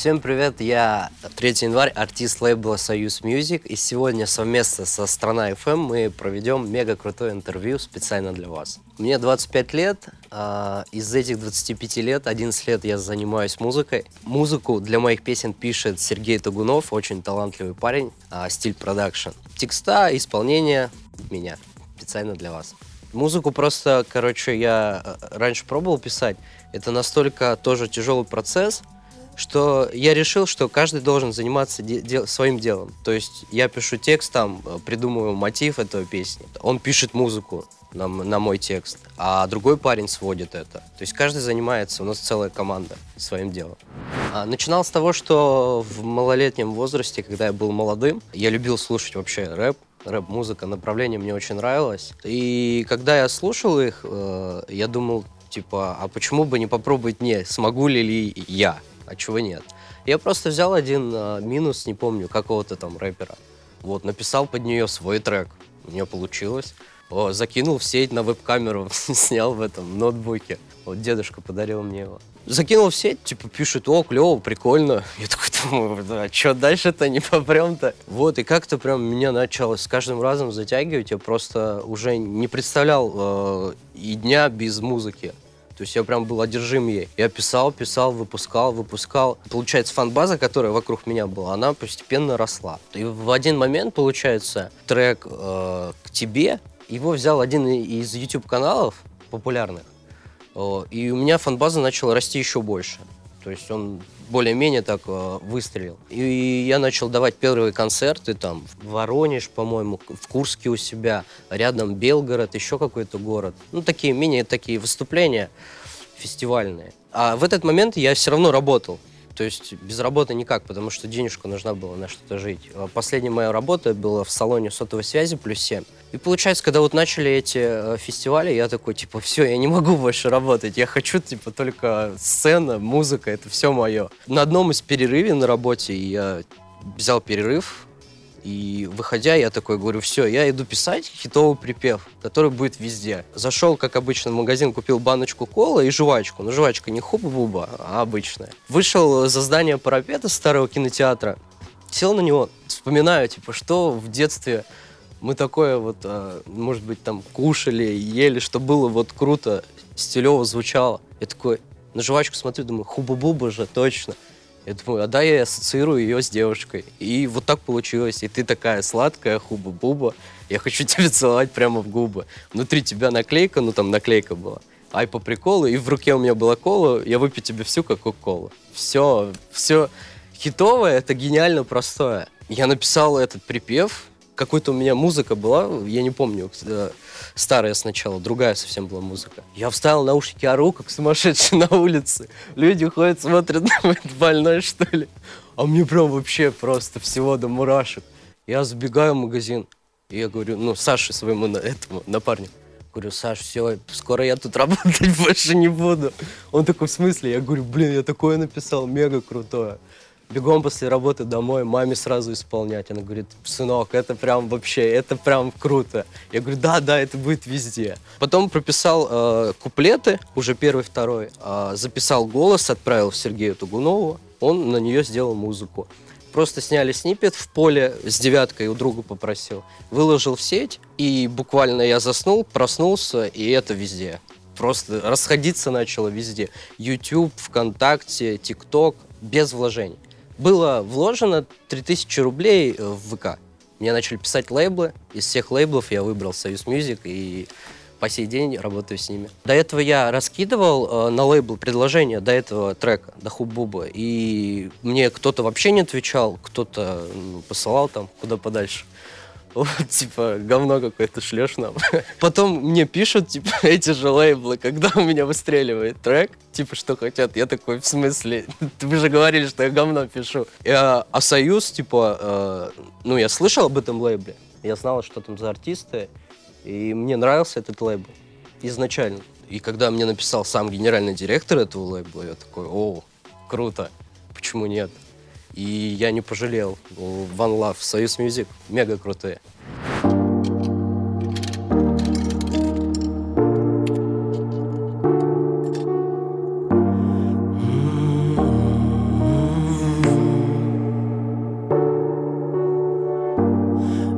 Всем привет, я 3 январь, артист лейбла Союз Music, и сегодня совместно со Страна FM мы проведем мега крутое интервью специально для вас. Мне 25 лет, а, из этих 25 лет 11 лет я занимаюсь музыкой. Музыку для моих песен пишет Сергей Тугунов, очень талантливый парень, а, стиль продакшн. Текста, исполнение меня, специально для вас. Музыку просто, короче, я э, раньше пробовал писать. Это настолько тоже тяжелый процесс, что я решил, что каждый должен заниматься де- де- своим делом. То есть я пишу текст там, э, придумываю мотив этого песни. Он пишет музыку на, на мой текст, а другой парень сводит это. То есть каждый занимается, у нас целая команда своим делом. А, начинал с того, что в малолетнем возрасте, когда я был молодым, я любил слушать вообще рэп, рэп-музыка, направление мне очень нравилось. И когда я слушал их, э, я думал, типа, а почему бы не попробовать мне, смогу ли я, а чего нет. Я просто взял один э, минус, не помню, какого-то там рэпера, вот, написал под нее свой трек, у меня получилось. О, закинул в сеть на веб-камеру, снял в этом ноутбуке. Вот дедушка подарил мне его. Закинул в сеть, типа, пишет, о, клево, прикольно. Я такой думаю, да, что дальше-то не попрем-то? Вот, и как-то прям меня начало с каждым разом затягивать. Я просто уже не представлял э, и дня без музыки. То есть я прям был одержим ей. Я писал, писал, выпускал, выпускал. Получается, фан-база, которая вокруг меня была, она постепенно росла. И в один момент, получается, трек э, «К тебе» его взял один из YouTube-каналов популярных. И у меня фан-база начала расти еще больше. То есть он более-менее так э, выстрелил. И я начал давать первые концерты там в Воронеж, по-моему, в Курске у себя, рядом Белгород, еще какой-то город. Ну, такие менее такие выступления фестивальные. А в этот момент я все равно работал. То есть без работы никак, потому что денежку нужна была на что-то жить. А Последняя моя работа была в салоне сотовой связи плюс 7. И получается, когда вот начали эти э, фестивали, я такой, типа, все, я не могу больше работать. Я хочу, типа, только сцена, музыка, это все мое. На одном из перерыве на работе я взял перерыв, и выходя, я такой говорю, все, я иду писать хитовый припев, который будет везде. Зашел, как обычно, в магазин, купил баночку колы и жвачку. Ну, жвачка не хуба-буба, а обычная. Вышел за здание парапета старого кинотеатра, сел на него, вспоминаю, типа, что в детстве мы такое вот, а, может быть, там кушали, ели, что было вот круто, стилево звучало. Я такой на жвачку смотрю, думаю, хуба-буба же, точно. Я думаю, а да, я ассоциирую ее с девушкой. И вот так получилось. И ты такая сладкая, хуба-буба. Я хочу тебя целовать прямо в губы. Внутри тебя наклейка, ну там наклейка была. Ай по приколу, и в руке у меня была кола, я выпью тебе всю как кока-колу. Все, все хитовое, это гениально простое. Я написал этот припев, какой-то у меня музыка была, я не помню, старая сначала, другая совсем была музыка. Я вставил наушники, ору, как сумасшедший на улице. Люди ходят, смотрят, думают, больной что ли. А мне прям вообще просто всего до мурашек. Я забегаю в магазин, и я говорю, ну, Саше своему на- этому напарнику, Говорю, Саш, все, скоро я тут работать больше не буду. Он такой, в смысле? Я говорю, блин, я такое написал, мега крутое. Бегом после работы домой, маме сразу исполнять. Она говорит, сынок, это прям вообще, это прям круто. Я говорю, да, да, это будет везде. Потом прописал э, куплеты, уже первый, второй, э, записал голос, отправил Сергею Тугунову. Он на нее сделал музыку. Просто сняли снипет в поле с девяткой, у друга попросил. Выложил в сеть, и буквально я заснул, проснулся, и это везде. Просто расходиться начало везде. YouTube, ВКонтакте, ТикТок, без вложений. Было вложено 3000 рублей в ВК. Мне начали писать лейблы. Из всех лейблов я выбрал Союз Music и по сей день работаю с ними. До этого я раскидывал э, на лейбл предложения до этого трека, до Хубуба, и мне кто-то вообще не отвечал, кто-то ну, посылал там куда подальше. Вот, типа, говно какое-то шлешь нам. Потом мне пишут, типа, эти же лейблы, когда у меня выстреливает трек, типа, что хотят. Я такой, в смысле? Вы же говорили, что я говно пишу. А, а Союз, типа, э, ну, я слышал об этом лейбле, я знал, что там за артисты, и мне нравился этот лейбл изначально. И когда мне написал сам генеральный директор этого лейбла, я такой, о, круто, почему нет? И я не пожалел. One Love, Союз Мюзик, мега крутые.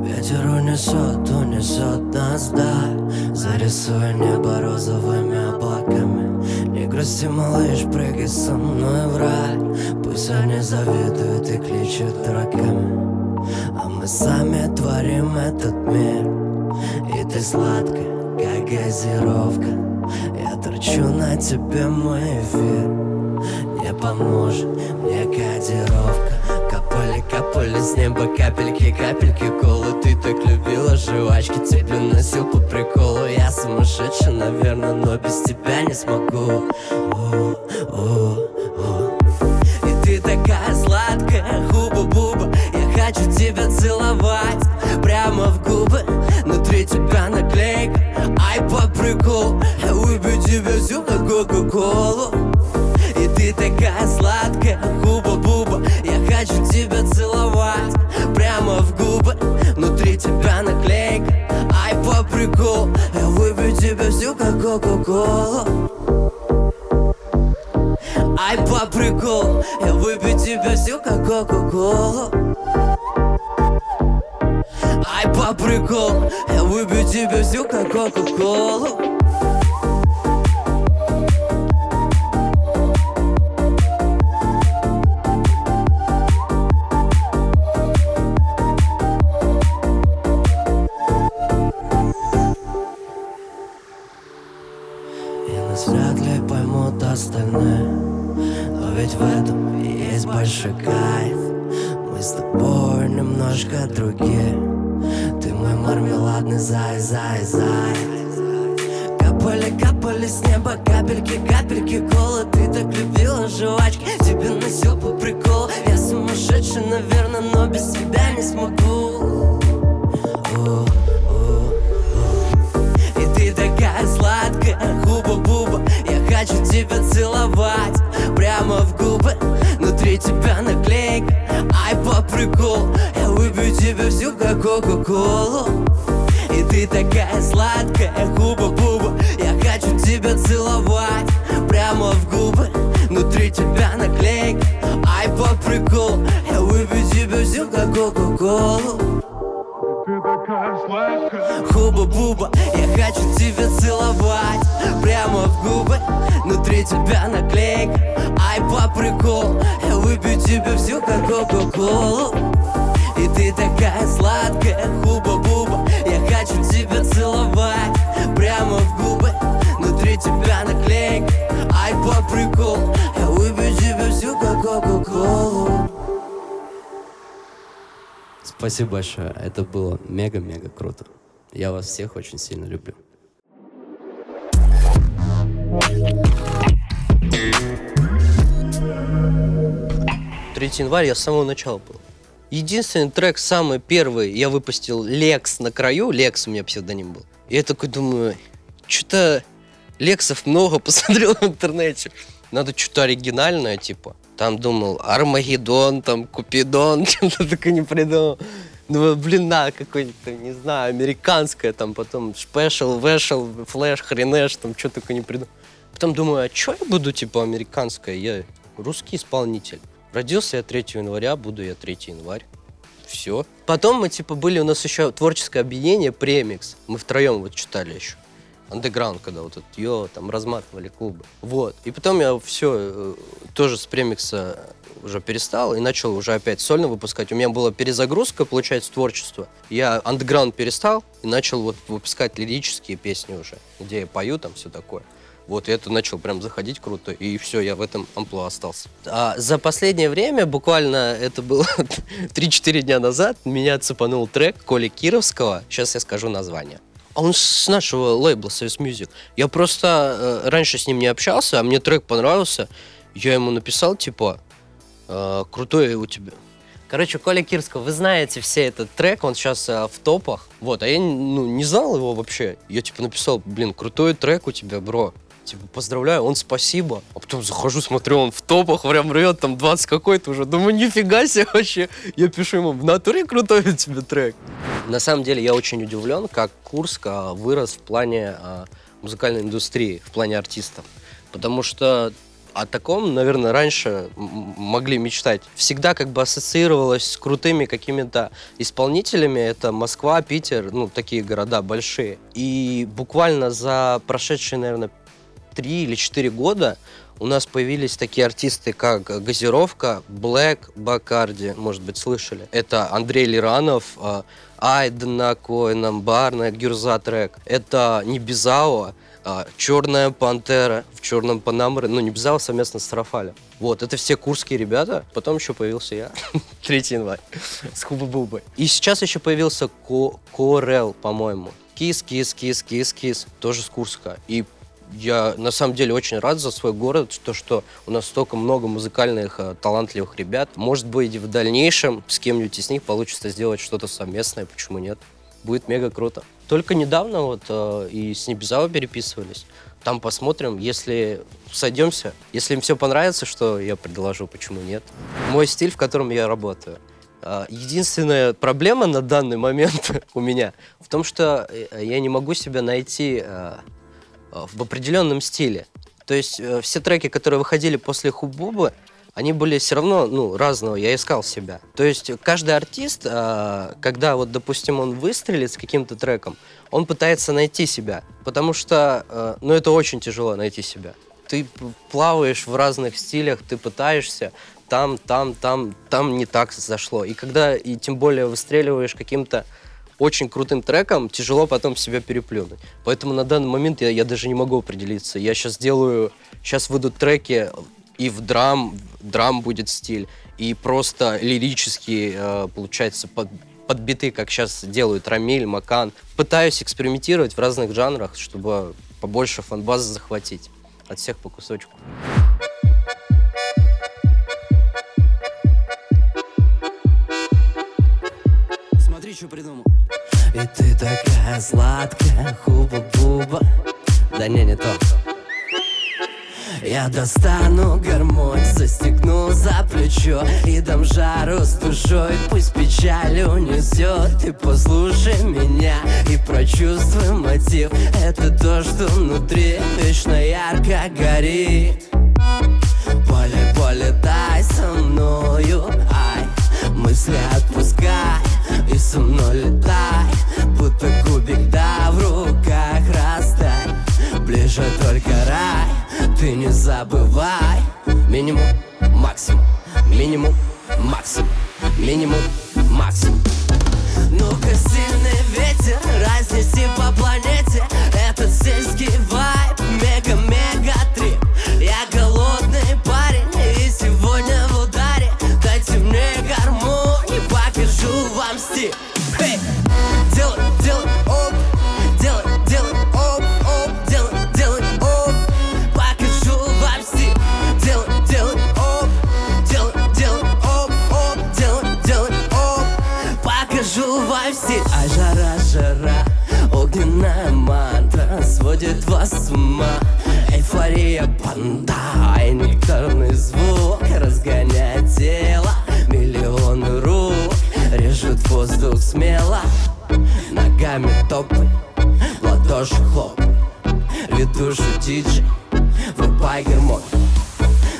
Ветер унесет, унесет нас, да Зарисуй небо розовыми не грусти, малыш, прыгай со мной в рай Пусть они завидуют и кличут дураками. А мы сами творим этот мир. И ты сладкая, как газировка. Я торчу на тебе мой эфир. Не поможет мне кодировка Капали, с неба капельки, капельки колы. Ты так любила жвачки, тебе носил по приколу. Я сумасшедший, наверное, но без тебя не смогу. О, о, о. И ты такая сладкая, хуба-буба Я хочу тебя целовать прямо в губы. Внутри тебя наклейка, ай по приколу. Я выпью тебе всю, как кока-колу приколу Я выпью тебе всю, как кока-колу Ай, по приколу. Я выпью тебя всю, как кока-колу Ай, по приколу. Я выпью тебя всю, как кока-колу прямо в губы Внутри тебя наклейка, ай по приколу Я выпью тебе всю, как кока-колу. И ты такая сладкая, хуба-буба Я хочу тебя целовать прямо в губы Внутри тебя наклейка, ай по приколу Я выпью тебе всю, как кока-колу. Хуба-буба, я хочу тебя целовать Прямо в губы, внутри тебя наклейка Ай, по приколу, я выпью тебе всю, как кока-колу И ты такая сладкая, хуба-буба Я хочу тебя целовать Прямо в губы, внутри тебя наклейка Ай, по приколу, я выпью тебе всю, как кока-колу Спасибо большое. Это было мега-мега круто. Я вас всех очень сильно люблю. 3 января я с самого начала был. Единственный трек, самый первый, я выпустил Лекс на краю. Лекс у меня псевдоним был. И я такой думаю, что-то Лексов много посмотрел в интернете. Надо что-то оригинальное, типа. Там думал Армагеддон, там Купидон, что-то такое не придумал. Ну, блин, на, какой-то, не знаю, американское, там потом Спешл, Вешел, Флэш, Хренеш, там что такое не придумал. Потом думаю, а что я буду, типа, американское? Я русский исполнитель. Родился я 3 января, буду я 3 январь. Все. Потом мы, типа, были, у нас еще творческое объединение Премикс. Мы втроем вот читали еще. Андеграунд, когда вот этот йо, там разматывали клубы. Вот. И потом я все тоже с премикса уже перестал и начал уже опять сольно выпускать. У меня была перезагрузка, получается, творчества. Я андеграунд перестал и начал вот выпускать лирические песни уже, где я пою, там все такое. Вот, и это начал прям заходить круто, и все, я в этом амплуа остался. А за последнее время, буквально это было 3-4 дня назад, меня цепанул трек Коли Кировского, сейчас я скажу название. А он с нашего лейбла Союз Music. Я просто э, раньше с ним не общался, а мне трек понравился. Я ему написал, типа, э, крутой у тебя. Короче, Коля Кирского, вы знаете все этот трек, он сейчас э, в топах. Вот, а я ну, не знал его вообще. Я типа написал, блин, крутой трек у тебя, бро. Типа, поздравляю, он спасибо. А потом захожу, смотрю, он в топах прям рвет, там 20 какой-то уже. Думаю, нифига себе вообще. Я пишу ему, в натуре крутой у тебя трек. На самом деле, я очень удивлен, как Курск а, вырос в плане а, музыкальной индустрии, в плане артистов. Потому что о таком, наверное, раньше могли мечтать. Всегда как бы ассоциировалось с крутыми какими-то исполнителями. Это Москва, Питер, ну, такие города большие. И буквально за прошедшие, наверное, три или четыре года у нас появились такие артисты, как Газировка, Блэк, Бакарди, может быть, слышали. Это Андрей Лиранов, э, Айдена Коэна, Барна, Гюрза трек. Это Небезао, э, Черная Пантера в Черном Панамре, ну, Небезао совместно с Рафалем. Вот, это все курские ребята. Потом еще появился я, 3 января, с Хуба-Бубой. И сейчас еще появился Ко- Корел, по-моему. Кис, кис, кис, кис, кис, тоже с Курска. И я на самом деле очень рад за свой город, то, что у нас столько много музыкальных, э, талантливых ребят. Может быть, в дальнейшем с кем-нибудь из них получится сделать что-то совместное, почему нет? Будет мега круто. Только недавно вот э, и с Небезао переписывались. Там посмотрим, если сойдемся, если им все понравится, что я предложу, почему нет. Мой стиль, в котором я работаю. А, Единственная проблема на данный момент у меня в том, что э, я не могу себя найти э, э, в определенном стиле. То есть э, все треки, которые выходили после Хубубы, они были все равно, ну, разного, я искал себя. То есть каждый артист, э, когда вот, допустим, он выстрелит с каким-то треком, он пытается найти себя, потому что, э, ну, это очень тяжело найти себя. Ты плаваешь в разных стилях, ты пытаешься, там, там, там, там не так зашло. И когда, и тем более выстреливаешь каким-то очень крутым треком, тяжело потом себя переплюнуть. Поэтому на данный момент я, я даже не могу определиться. Я сейчас делаю, сейчас выйдут треки, и в драм, драм будет стиль, и просто лирические, э, получается, под, под биты, как сейчас делают Рамиль, Макан. Пытаюсь экспериментировать в разных жанрах, чтобы побольше фанбазы захватить. От всех по кусочку. Смотри, что придумал. И ты такая сладкая, хуба-буба. Да не, не то. Я достану гармонь, застегну за плечо И дам жару с душой, пусть печаль унесет Ты послушай меня и прочувствуй мотив Это то, что внутри вечно ярко горит Поле, полетай со мною, ай Мысли отпускай и со мной летай Будто кубик, да, в руках растай. Ближе только рай, ты не забывай. Минимум, максимум, минимум, максимум Минимум, максимум. Ну-ка, сильный ветер, разнеси по планете Этот сельский вайб, И нектарный звук разгоняет тело. Миллионы рук режут воздух смело. Ногами топай, в ладоши хлопай Ведущий диджей, врубай гармонь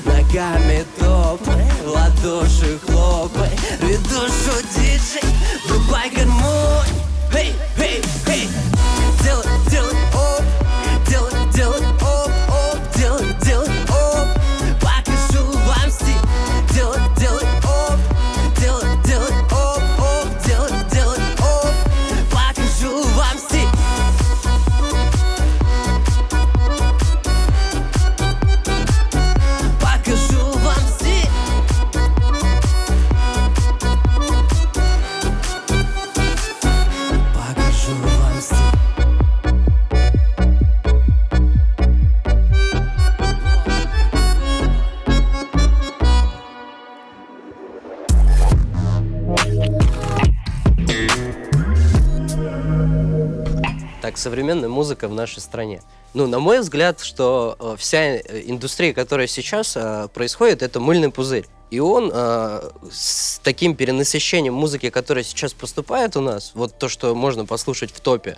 Ногами топай, в ладоши хлопай Ведущий диджей, врубай гармонь Эй, эй, современная музыка в нашей стране. Ну, на мой взгляд, что э, вся э, индустрия, которая сейчас э, происходит, это мыльный пузырь. И он э, с таким перенасыщением музыки, которая сейчас поступает у нас, вот то, что можно послушать в топе,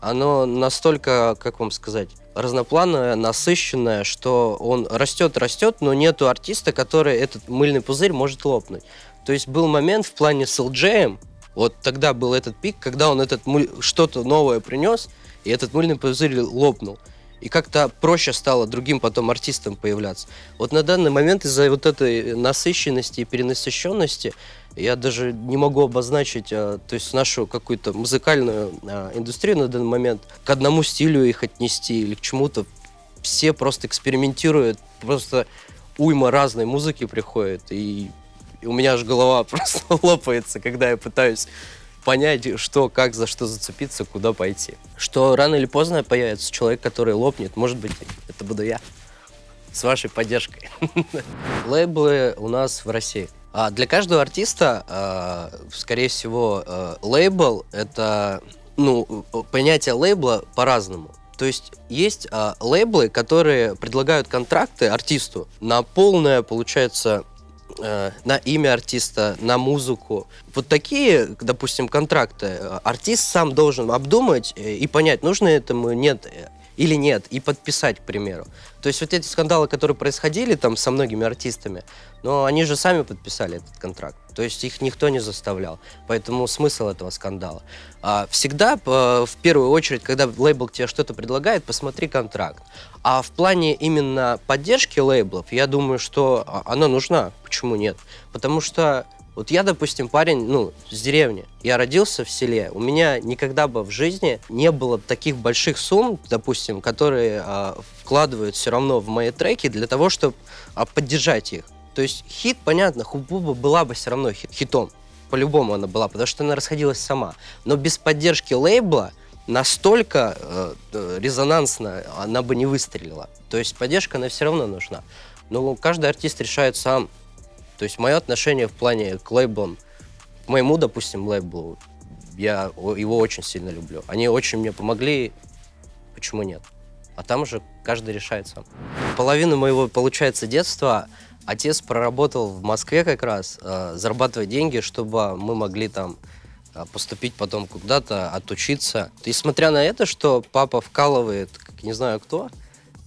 оно настолько, как вам сказать, разноплановое, насыщенное, что он растет, растет, но нету артиста, который этот мыльный пузырь может лопнуть. То есть был момент в плане с LJ, вот тогда был этот пик, когда он этот мыль... что-то новое принес, и этот мыльный пузырь лопнул. И как-то проще стало другим потом артистам появляться. Вот на данный момент из-за вот этой насыщенности и перенасыщенности я даже не могу обозначить, а, то есть нашу какую-то музыкальную а, индустрию на данный момент к одному стилю их отнести или к чему-то. Все просто экспериментируют, просто уйма разной музыки приходит, и, и у меня аж голова просто лопается, когда я пытаюсь понять, что, как, за что зацепиться, куда пойти. Что рано или поздно появится человек, который лопнет. Может быть, это буду я. С вашей поддержкой. Лейблы у нас в России. А для каждого артиста, а, скорее всего, а, лейбл — это... Ну, понятие лейбла по-разному. То есть есть а, лейблы, которые предлагают контракты артисту на полное, получается, э, на имя артиста, на музыку. Вот такие, допустим, контракты э, артист сам должен обдумать э, и понять, нужно этому нет или нет, и подписать, к примеру. То есть вот эти скандалы, которые происходили там со многими артистами, но они же сами подписали этот контракт. То есть их никто не заставлял. Поэтому смысл этого скандала. А всегда, в первую очередь, когда лейбл тебе что-то предлагает, посмотри контракт. А в плане именно поддержки лейблов, я думаю, что а, она нужна. Почему нет? Потому что вот я, допустим, парень, ну, с деревни. Я родился в селе. У меня никогда бы в жизни не было таких больших сумм, допустим, которые а, вкладывают все равно в мои треки для того, чтобы а, поддержать их. То есть хит, понятно, Хубуба была бы все равно хит, хитом. По-любому она была, потому что она расходилась сама. Но без поддержки лейбла настолько э, э резонансно она бы не выстрелила. То есть поддержка, она все равно нужна. Но каждый артист решает сам, то есть мое отношение в плане к лейблам, к моему, допустим, лейблу, я его очень сильно люблю. Они очень мне помогли, почему нет? А там уже каждый решает сам. Половину моего, получается, детства отец проработал в Москве как раз, э, зарабатывая деньги, чтобы мы могли там э, поступить потом куда-то, отучиться. И смотря на это, что папа вкалывает, как не знаю кто,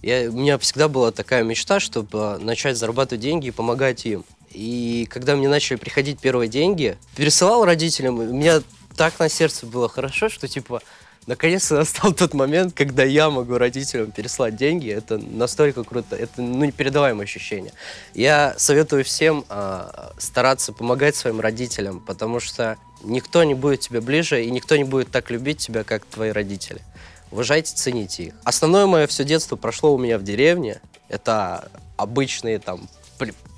я, у меня всегда была такая мечта, чтобы начать зарабатывать деньги и помогать им. И когда мне начали приходить первые деньги, пересылал родителям, у меня так на сердце было хорошо, что типа наконец-то настал тот момент, когда я могу родителям переслать деньги. Это настолько круто, это ну, непередаваемое ощущение. Я советую всем э, стараться помогать своим родителям, потому что никто не будет тебе ближе и никто не будет так любить тебя, как твои родители. Уважайте, цените их. Основное мое все детство прошло у меня в деревне. Это обычные там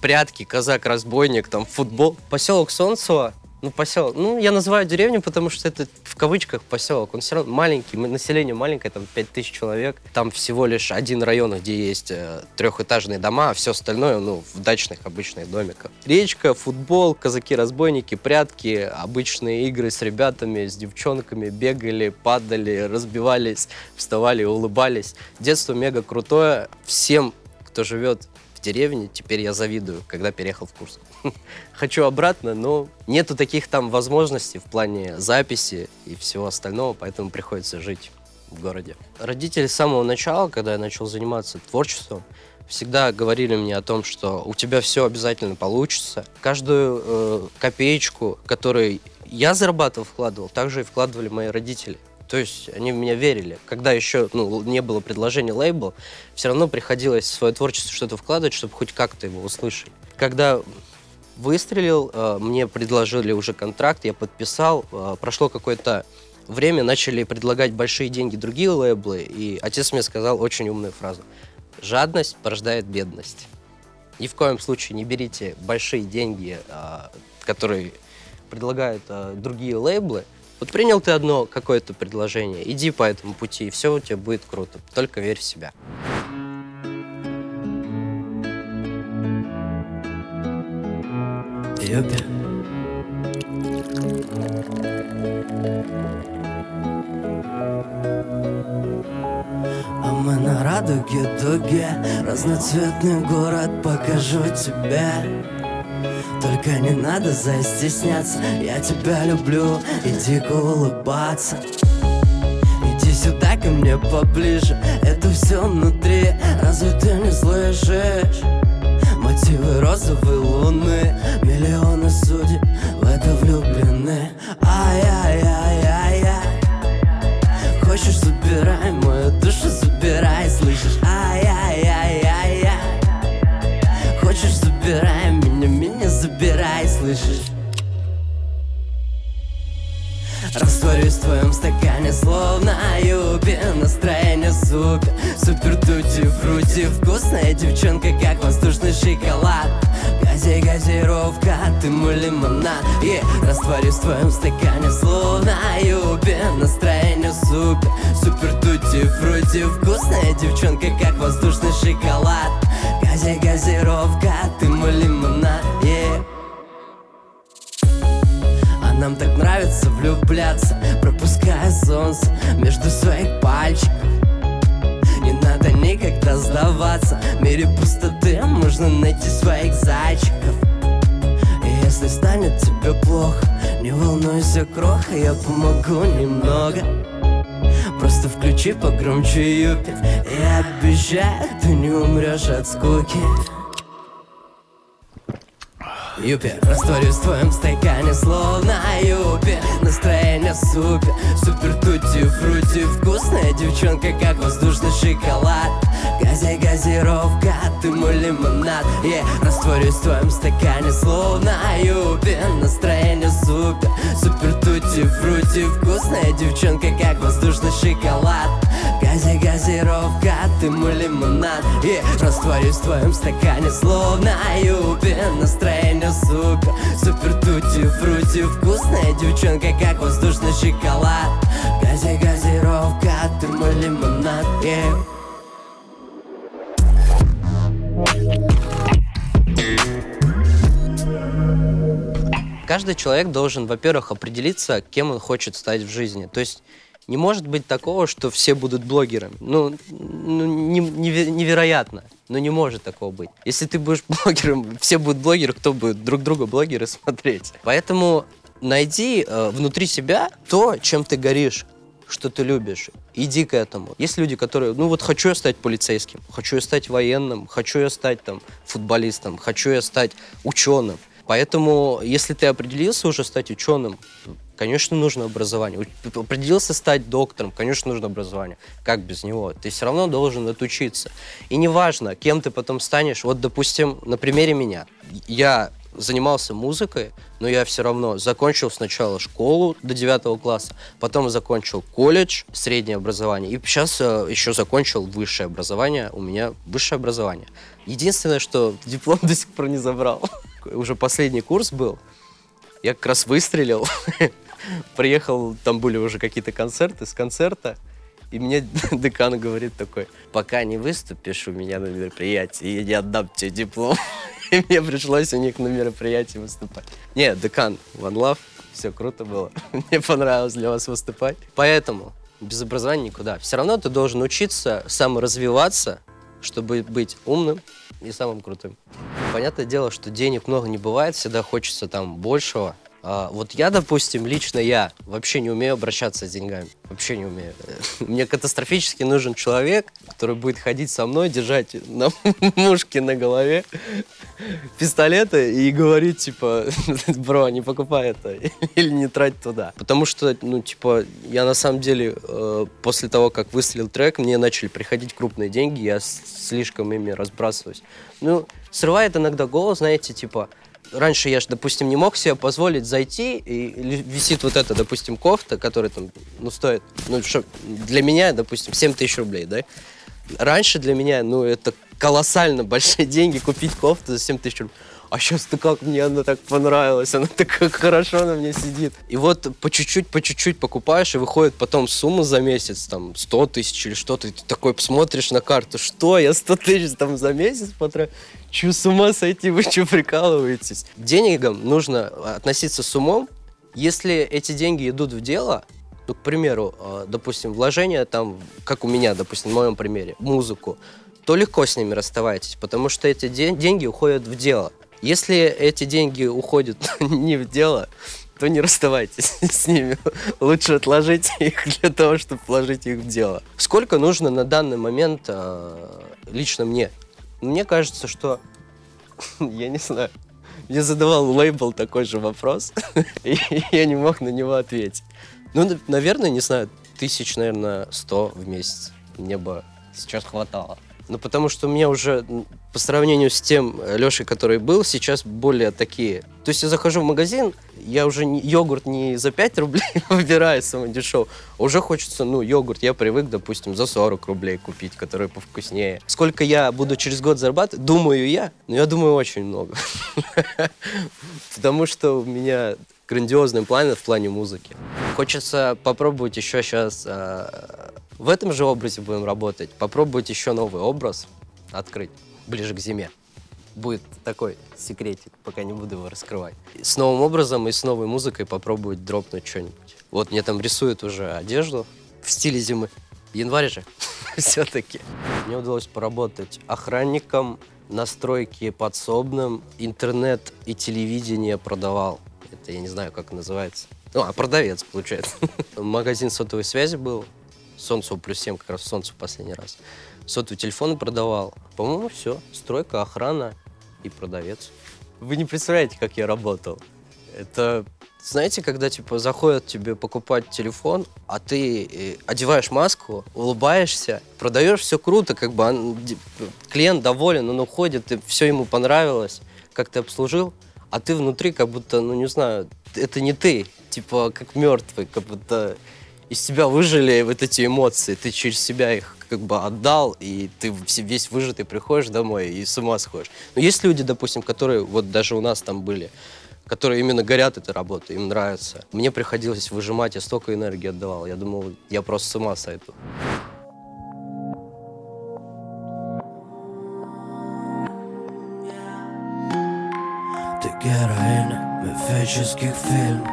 прятки, казак-разбойник, там, футбол. Поселок Солнцево, ну, поселок, ну, я называю деревню, потому что это в кавычках поселок. Он все равно маленький, население маленькое, там 5000 человек. Там всего лишь один район, где есть э, трехэтажные дома, а все остальное, ну, в дачных обычных домиках. Речка, футбол, казаки-разбойники, прятки, обычные игры с ребятами, с девчонками, бегали, падали, разбивались, вставали, улыбались. Детство мега крутое. Всем, кто живет деревне, теперь я завидую, когда переехал в Курск. Хочу обратно, но нету таких там возможностей в плане записи и всего остального, поэтому приходится жить в городе. Родители с самого начала, когда я начал заниматься творчеством, всегда говорили мне о том, что у тебя все обязательно получится. Каждую э, копеечку, которую я зарабатывал, вкладывал, также и вкладывали мои родители. То есть они в меня верили. Когда еще ну, не было предложения лейбла, все равно приходилось в свое творчество что-то вкладывать, чтобы хоть как-то его услышать. Когда выстрелил, э, мне предложили уже контракт, я подписал. Э, прошло какое-то время, начали предлагать большие деньги другие лейблы, и отец мне сказал очень умную фразу. Жадность порождает бедность. Ни в коем случае не берите большие деньги, э, которые предлагают другие лейблы, вот принял ты одно какое-то предложение, иди по этому пути, и все у тебя будет круто. Только верь в себя. Йопи. А мы на радуге дуге Разноцветный город покажу тебе только не надо застесняться. Я тебя люблю и дико улыбаться. Иди сюда ко мне поближе Это все внутри, разве ты не слышишь? Мотивы розовой луны? Миллионы судеб в это влюблены. Ай-яй-яй-яй-яй. Хочешь, забирай мою душу, забирай, слышишь? Ай-яй-яй-яй-яй супер, супер тути фрути Вкусная девчонка, как воздушный шоколад. Гази, газировка, ты мой лимонад. Yeah. Растворюсь в твоем стакане, словно юбе. Настроение супер, супер тути фрути Вкусная девчонка, как воздушный шоколад. Гази, газировка, ты мой лимонад. Yeah. А нам так нравится влюбляться Пропуская солнце между своих пальчиков надо никогда сдаваться. В мире пустоты можно найти своих зайчиков. И если станет тебе плохо Не волнуйся, кроха, я помогу немного. Просто включи погромче юпи Я обещаю, ты не умрешь от скуки. Юпи Растворюсь в твоем стакане, словно юпи Настроение супер, супер тути фрути Вкусная девчонка, как воздушный шоколад Гази, газировка, ты мой лимонад. Yeah. Растворюсь в твоем стакане, словно юпи Настроение супер, супер тути фрути. Вкусная девчонка, как воздушный шоколад. Гази, газировка, ты мой лимонад. Yeah. Растворюсь в твоем стакане, словно юпи Настроение супер, супер тути фрути. Вкусная девчонка, как воздушный шоколад. Гази, газировка, ты мой лимонад. Yeah. Каждый человек должен, во-первых, определиться, кем он хочет стать в жизни. То есть не может быть такого, что все будут блогерами. Ну, ну не- неве- невероятно. Но не может такого быть. Если ты будешь блогером, все будут блогеры, кто будет друг друга блогеры смотреть. Поэтому найди э, внутри себя то, чем ты горишь, что ты любишь. Иди к этому. Есть люди, которые, ну вот хочу я стать полицейским, хочу я стать военным, хочу я стать там футболистом, хочу я стать ученым. Поэтому, если ты определился уже стать ученым, конечно, нужно образование. Определился стать доктором, конечно, нужно образование. Как без него? Ты все равно должен отучиться. И неважно, кем ты потом станешь. Вот, допустим, на примере меня. Я занимался музыкой, но я все равно закончил сначала школу до 9 класса, потом закончил колледж, среднее образование, и сейчас еще закончил высшее образование. У меня высшее образование. Единственное, что диплом до сих пор не забрал. Уже последний курс был. Я как раз выстрелил. Приехал, там были уже какие-то концерты. С концерта и мне декан говорит такой, пока не выступишь у меня на мероприятии, я не отдам тебе диплом. И мне пришлось у них на мероприятии выступать. Не, декан, one love, все круто было. Мне понравилось для вас выступать. Поэтому без образования никуда. Все равно ты должен учиться саморазвиваться, чтобы быть умным и самым крутым. Понятное дело, что денег много не бывает, всегда хочется там большего. А, вот я, допустим, лично я вообще не умею обращаться с деньгами. Вообще не умею. Мне катастрофически нужен человек, который будет ходить со мной, держать на мушке на голове пистолеты и говорить, типа, бро, не покупай это или не трать туда. Потому что, ну, типа, я на самом деле э, после того, как выстрелил трек, мне начали приходить крупные деньги, я слишком ими разбрасываюсь. Ну, срывает иногда голос, знаете, типа, раньше я же, допустим, не мог себе позволить зайти, и висит вот эта, допустим, кофта, которая там, ну, стоит, ну, что, для меня, допустим, 7 тысяч рублей, да? Раньше для меня, ну, это колоссально большие деньги купить кофту за 7 тысяч рублей. А сейчас-то как мне она так понравилась, она так хорошо на мне сидит. И вот по чуть-чуть, по чуть-чуть покупаешь, и выходит потом сумма за месяц, там, 100 тысяч или что-то, и ты такой посмотришь на карту, что, я 100 тысяч там за месяц потрачу? Чё, с ума сойти, вы что, прикалываетесь? Деньгам нужно относиться с умом, если эти деньги идут в дело, ну, к примеру, э, допустим, вложения там, как у меня, допустим, в моем примере, музыку, то легко с ними расставайтесь, потому что эти ден- деньги уходят в дело. Если эти деньги уходят не в дело, то не расставайтесь с ними. Лучше отложите их для того, чтобы вложить их в дело. Сколько нужно на данный момент э, лично мне? Мне кажется, что... Я не знаю. Мне задавал лейбл такой же вопрос, и я не мог на него ответить. Ну, на- наверное, не знаю, тысяч, наверное, сто в месяц. Мне бы сейчас хватало. Ну, потому что меня уже по сравнению с тем Лешей, который был, сейчас более такие. То есть я захожу в магазин, я уже не- йогурт не за 5 рублей выбираю самый дешевый, а уже хочется, ну, йогурт я привык, допустим, за 40 рублей купить, который повкуснее. Сколько я буду через год зарабатывать, думаю я, но я думаю очень много. Потому что у меня грандиозные планы в плане музыки. Хочется попробовать еще сейчас в этом же образе будем работать. Попробовать еще новый образ открыть ближе к зиме. Будет такой секретик, пока не буду его раскрывать. С новым образом и с новой музыкой попробовать дропнуть что-нибудь. Вот мне там рисуют уже одежду в стиле зимы. Январь же все-таки. Мне удалось поработать охранником, настройки подсобным, интернет и телевидение продавал. Это я не знаю, как называется. Ну, а продавец, получается. Магазин сотовой связи был. Солнцу плюс 7, как раз Солнцу в последний раз. Сотовый телефон продавал. По-моему, все. Стройка, охрана и продавец. Вы не представляете, как я работал. Это, знаете, когда, типа, заходят тебе покупать телефон, а ты э, одеваешь маску, улыбаешься, продаешь, все круто, как бы он- клиент доволен, он уходит, и все ему понравилось, как ты обслужил, а ты внутри как будто, ну, не знаю, это не ты, типа, как мертвый, как будто из тебя выжили вот эти эмоции, ты через себя их как бы отдал, и ты весь выжатый приходишь домой и с ума сходишь. Но есть люди, допустим, которые, вот даже у нас там были, которые именно горят этой работой, им нравится. Мне приходилось выжимать, я столько энергии отдавал. Я думал, я просто с ума сойду. Ты героиня мифических фильмов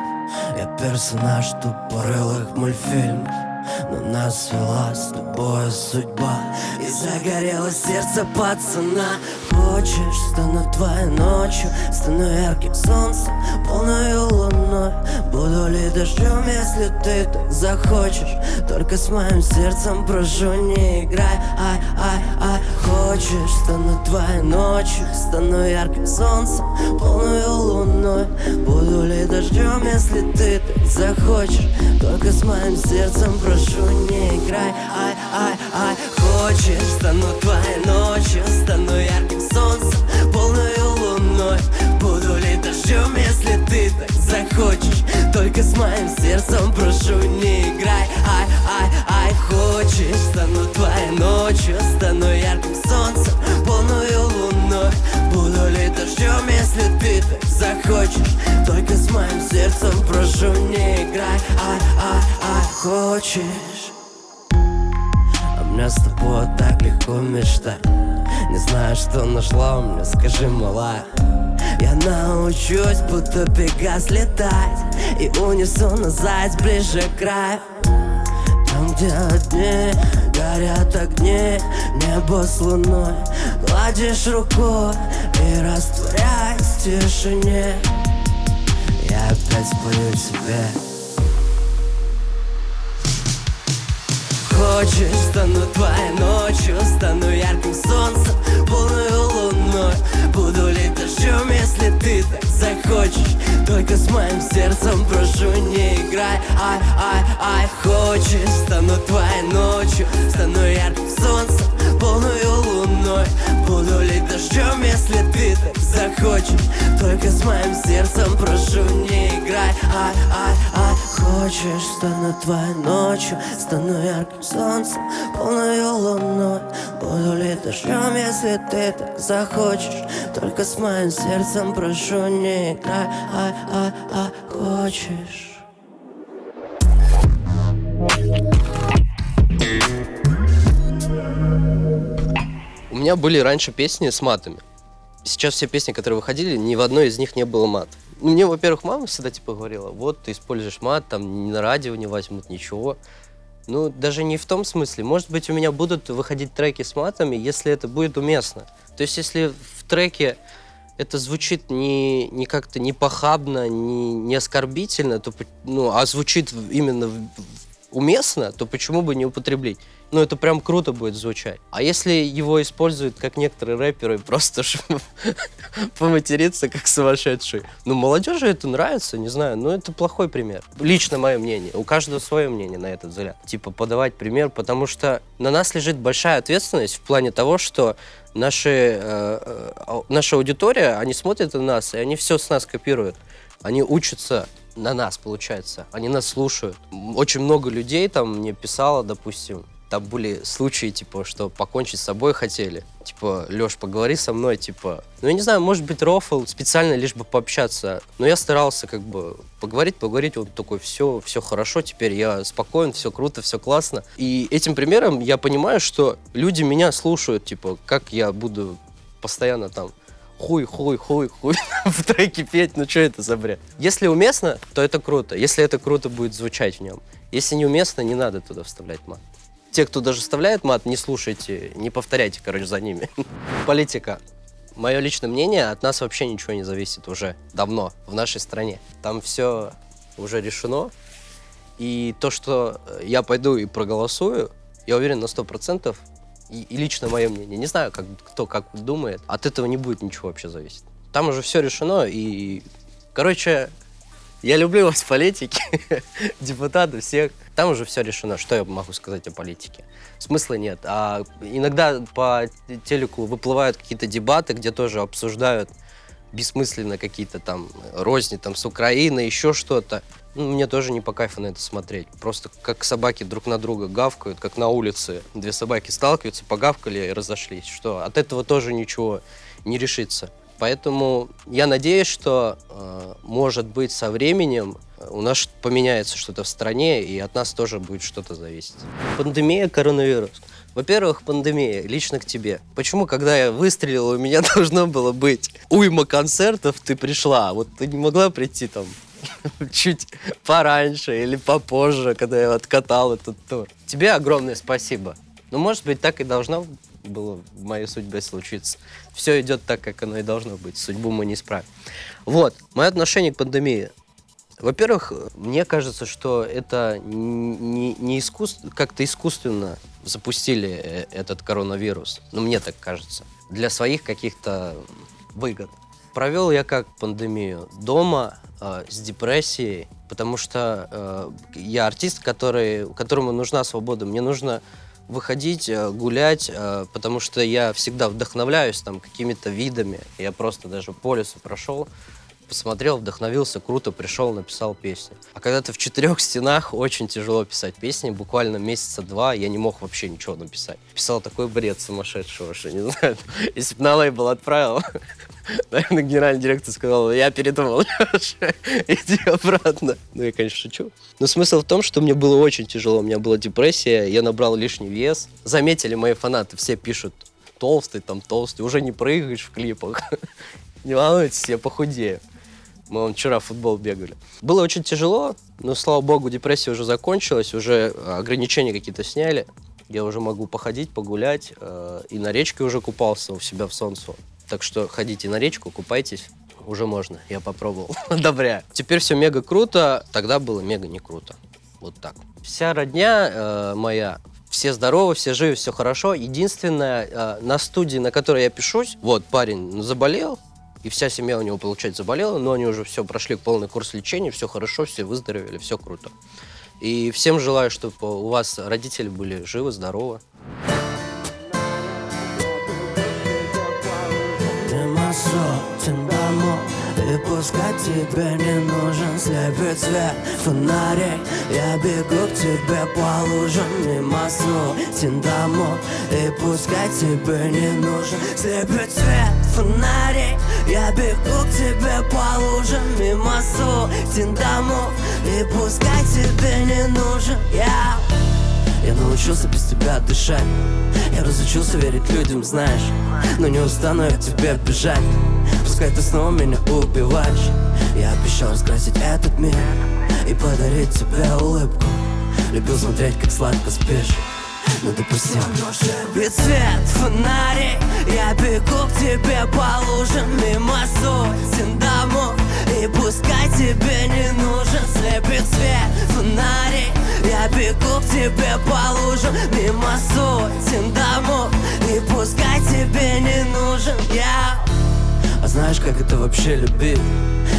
Я персонаж тупорылых мультфильмов Но нас свела с тобой судьба И загорело сердце пацана. Хочешь, стану твоей ночью Стану ярким солнцем, полною луной. Буду ли дождем, если ты так захочешь? Только с моим сердцем прошу, не играй Ай, ай, ай, хочешь, стану твоей ночью Стану ярким солнцем, полною луной. Буду ли дождем, если ты так захочешь? Только с моим сердцем прошу, не играй. Ай, ай, ай, хочешь, стану твоей ночью Стану ярким солнцем, полною луной. Буду ли дождем, если ты так захочешь? Только с моим сердцем прошу, не играй. Ай, ай, ай, хочешь, стану твоей ночью Стану ярким солнцем, полною луной. Буду ли дождем, если ты так захочешь? Только с моим сердцем прошу, не играй. Ай, ай, ай, хочешь? А мне с тобой так легко мечтать Не знаю, что нашла у меня, скажи, малая Я научусь, будто пегас летать И унесу на заяц ближе к краю. Там, где одни горят огни Небо с луной. Гладишь рукой и растворяясь в тишине. Я опять спою тебе Хочешь, стану твоей ночью Стану ярким солнцем, полною луной. Буду ли дождем, если ты так захочешь. Только с моим сердцем прошу, не играй. Ай, ай, ай, хочешь, стану твоей ночью Стану ярким солнцем, полною луной Буду ли дождем, если ты так захочешь. Только с моим сердцем прошу, не играй. Ай, ай, ай, хочешь, стану твоей ночью. Стану ярким солнцем, полною луной. Буду ли дождем, если ты так захочешь. Только с моим сердцем прошу, не играй. Ай, ай, ай, хочешь меня были раньше песни с матами. Сейчас все песни, которые выходили, ни в одной из них не было мат. Ну, Мне, во-первых, мама всегда типа говорила, вот ты используешь мат, там ни на радио не возьмут ничего. Ну, даже не в том смысле. Может быть, у меня будут выходить треки с матами, если это будет уместно. То есть, если в треке это звучит не, не как-то не похабно, не, не оскорбительно, то, ну, а звучит именно в- уместно, то почему бы не употреблить? Ну, это прям круто будет звучать. А если его используют, как некоторые рэперы, просто поматериться, как сумасшедший? Ну, молодежи это нравится, не знаю, но это плохой пример. Лично мое мнение. У каждого свое мнение на этот взгляд. Типа, подавать пример, потому что на нас лежит большая ответственность в плане того, что наши, э, э, ау- наша аудитория, они смотрят на нас, и они все с нас копируют. Они учатся на нас, получается. Они нас слушают. Очень много людей там мне писало, допустим, там были случаи, типа, что покончить с собой хотели. Типа, Леш, поговори со мной, типа. Ну, я не знаю, может быть, рофл специально лишь бы пообщаться. Но я старался как бы поговорить, поговорить. Он такой, все, все хорошо, теперь я спокоен, все круто, все классно. И этим примером я понимаю, что люди меня слушают, типа, как я буду постоянно там хуй, хуй, хуй, хуй в треке петь, ну что это за бред? Если уместно, то это круто. Если это круто будет звучать в нем. Если неуместно, не надо туда вставлять мат. Те, кто даже вставляет мат, не слушайте, не повторяйте, короче, за ними. Политика. Мое личное мнение, от нас вообще ничего не зависит уже давно в нашей стране. Там все уже решено. И то, что я пойду и проголосую, я уверен на 100%, и, и лично мое мнение. Не знаю, как, кто как думает. От этого не будет ничего вообще зависеть. Там уже все решено, и, короче, я люблю вас, политики, депутаты, всех. Там уже все решено. Что я могу сказать о политике? Смысла нет. А иногда по телеку выплывают какие-то дебаты, где тоже обсуждают бессмысленно какие-то там розни там с Украиной, еще что-то. Ну, мне тоже не по кайфу на это смотреть. Просто как собаки друг на друга гавкают, как на улице. Две собаки сталкиваются, погавкали и разошлись. Что от этого тоже ничего не решится. Поэтому я надеюсь, что, э, может быть, со временем э, у нас поменяется что-то в стране, и от нас тоже будет что-то зависеть. Пандемия, коронавирус. Во-первых, пандемия, лично к тебе. Почему, когда я выстрелил, у меня должно было быть уйма концертов, ты пришла? Вот ты не могла прийти там чуть пораньше или попозже, когда я откатал этот тур. Тебе огромное спасибо. Ну, может быть, так и должно было в моей судьбе случиться. Все идет так, как оно и должно быть. Судьбу мы не исправим. Вот, мое отношение к пандемии. Во-первых, мне кажется, что это не, не искусство, как-то искусственно запустили э, этот коронавирус. Ну, мне так кажется. Для своих каких-то выгод. Провел я как пандемию? Дома, э, с депрессией, потому что э, я артист, который, которому нужна свобода. Мне нужно выходить, э, гулять, э, потому что я всегда вдохновляюсь там какими-то видами. Я просто даже по лесу прошел, посмотрел, вдохновился, круто, пришел, написал песню. А когда ты в четырех стенах, очень тяжело писать песни. Буквально месяца два я не мог вообще ничего написать. Писал такой бред сумасшедшего, что не знаю. Если бы на лейбл отправил, наверное, генеральный директор сказал, я передумал, иди обратно. Ну, я, конечно, шучу. Но смысл в том, что мне было очень тяжело. У меня была депрессия, я набрал лишний вес. Заметили мои фанаты, все пишут, толстый, там, толстый, уже не прыгаешь в клипах. Не волнуйтесь, я похудею. Мы вон вчера в футбол бегали. Было очень тяжело, но, слава богу, депрессия уже закончилась, уже ограничения какие-то сняли. Я уже могу походить, погулять. э, и на речке уже купался у себя в солнце. Так что ходите на речку, купайтесь. Уже можно, я попробовал. Одобряю. Теперь все мега круто, тогда было мега не круто. Вот так. Вся родня э, моя, все здоровы, все живы, все хорошо. Единственное, э, на студии, на которой я пишусь, вот парень заболел, и вся семья у него, получается, заболела, но они уже все прошли полный курс лечения, все хорошо, все выздоровели, все круто. И всем желаю, чтобы у вас родители были живы, здоровы. Мимо сотен И пускай тебе не нужен слепит свет фонарей Я бегу к тебе по лужам мимо сотен домов И пускай тебе не нужен слепит свет фонарей Я бегу к тебе по лужам мимо сотен домов И пускай тебе не нужен я я научился без тебя дышать. Я разучился верить людям, знаешь. Но не устану я тебе бежать. Пускай ты снова меня убиваешь. Я обещал раскрасить этот мир И подарить тебе улыбку. Любил смотреть, как сладко спишь. Ну допустим. И цвет фонарей. Я бегу к тебе по лужам Мимо сотен домов. И пускай тебе не нужен Слепит свет фонарей Я бегу к тебе по лужам Мимо сотен домов. И пускай тебе не нужен Я. А знаешь, как это вообще любить?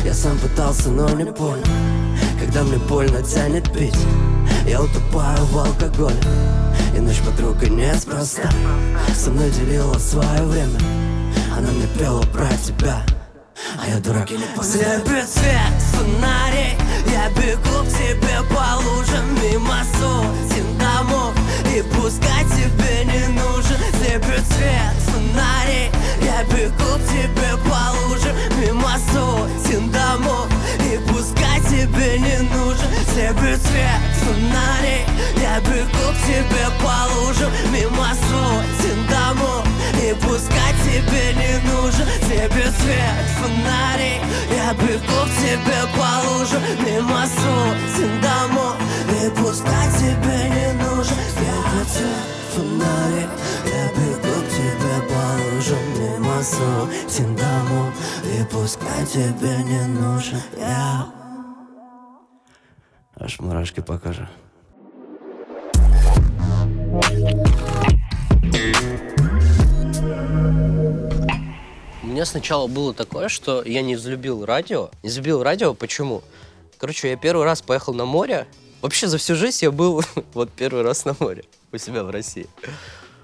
Я сам пытался, но не понял. Когда мне больно тянет пить Я утопаю в алкоголе. И ночь подруга неспроста. Со мной делила свое время. Она мне пела про тебя а я дурак. И не понял Слепит свет фонарей Я бегу к тебе по лужам Мимо сотен домов. И пускай тебе не нужен Слепит свет фонарей Я бегу к тебе по лужам Мимо сотен домов. И пускай тебе не нужен Слепит свет фонарей Я бегу к тебе по лужам Мимо сотен домов И пускай тебе не нужен. Слепит свет фонарей Я бегу к тебе по лужам Мимо сотен домов И пускай тебе не нужен. Слепит свет фонарей Я бегу к тебе по лужам Мимо сотен домов И пускай тебе не нужен. Я. Аж мурашки покажу У меня сначала было такое, что я не взлюбил радио. Не взлюбил радио, почему? Короче, я первый раз поехал на море. Вообще за всю жизнь я был вот первый раз на море у себя в России.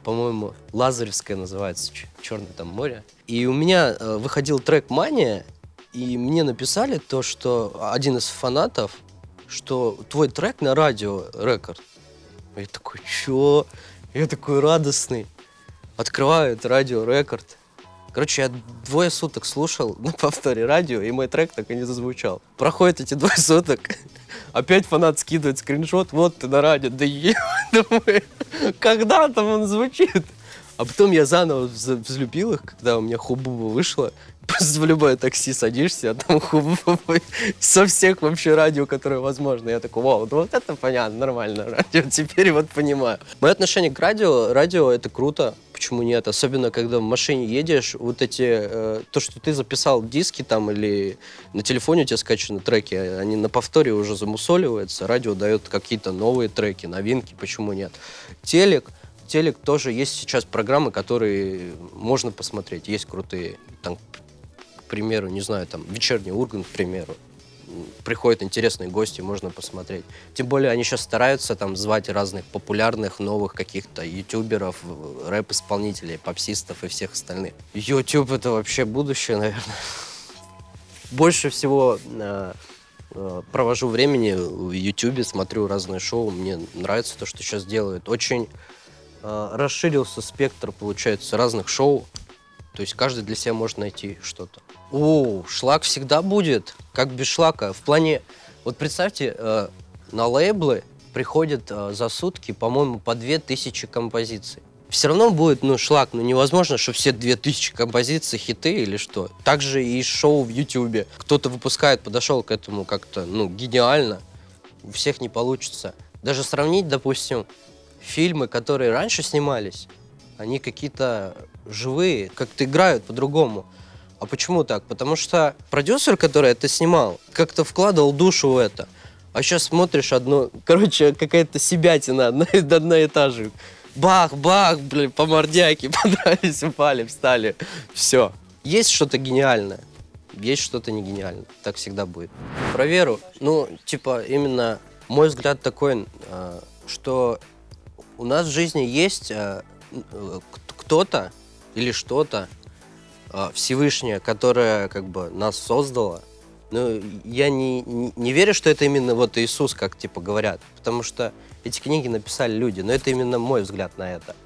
По-моему, Лазаревское называется, черное там море. И у меня э, выходил трек «Мания», и мне написали то, что один из фанатов, что твой трек на радио рекорд. Я такой, чё? Я такой радостный. Открываю это радио рекорд. Короче, я двое суток слушал на повторе радио, и мой трек так и не зазвучал. Проходят эти двое суток, опять фанат скидывает скриншот, вот ты на радио, да е... думаю, когда там он звучит? А потом я заново взлюбил их, когда у меня Хубуба вышла. Просто в любое такси садишься, а там Хубуба со всех вообще радио, которые возможно. Я такой, вау, вот это понятно, нормально радио, теперь вот понимаю. Мое отношение к радио, радио это круто, почему нет? Особенно, когда в машине едешь, вот эти, э, то, что ты записал диски там или на телефоне у тебя скачаны треки, они на повторе уже замусоливаются, радио дает какие-то новые треки, новинки, почему нет? Телек, телек тоже есть сейчас программы, которые можно посмотреть, есть крутые, там, к примеру, не знаю, там, вечерний Ургант, к примеру, приходят интересные гости, можно посмотреть. Тем более они сейчас стараются там звать разных популярных новых каких-то ютуберов, э, рэп-исполнителей, попсистов и всех остальных. Ютуб это вообще будущее, наверное. Больше всего э, э, провожу времени в Ютубе, смотрю разные шоу. Мне нравится то, что сейчас делают. Очень э, расширился спектр, получается, разных шоу. То есть каждый для себя может найти что-то. О, шлак всегда будет. Как без шлака. В плане, вот представьте, э, на лейблы приходят э, за сутки, по-моему, по 2000 композиций. Все равно будет, ну, шлак, ну, невозможно, что все 2000 композиций хиты или что. Также и шоу в Ютубе. Кто-то выпускает, подошел к этому как-то, ну, гениально. У всех не получится. Даже сравнить, допустим, фильмы, которые раньше снимались, они какие-то живые, как-то играют по-другому. А почему так? Потому что продюсер, который это снимал, как-то вкладывал душу в это. А сейчас смотришь одно, короче, какая-то себятина одна, одна и та же. Бах, бах, блин, по мордяке, подрались, упали, встали. Все. Есть что-то гениальное, есть что-то не гениальное. Так всегда будет. Про веру. Ну, типа, именно мой взгляд такой, э, что у нас в жизни есть э, э, кто-то или что-то э, Всевышнее, которое как бы нас создало. Ну, я не, не, не верю, что это именно вот Иисус, как типа говорят, потому что эти книги написали люди, но это именно мой взгляд на это.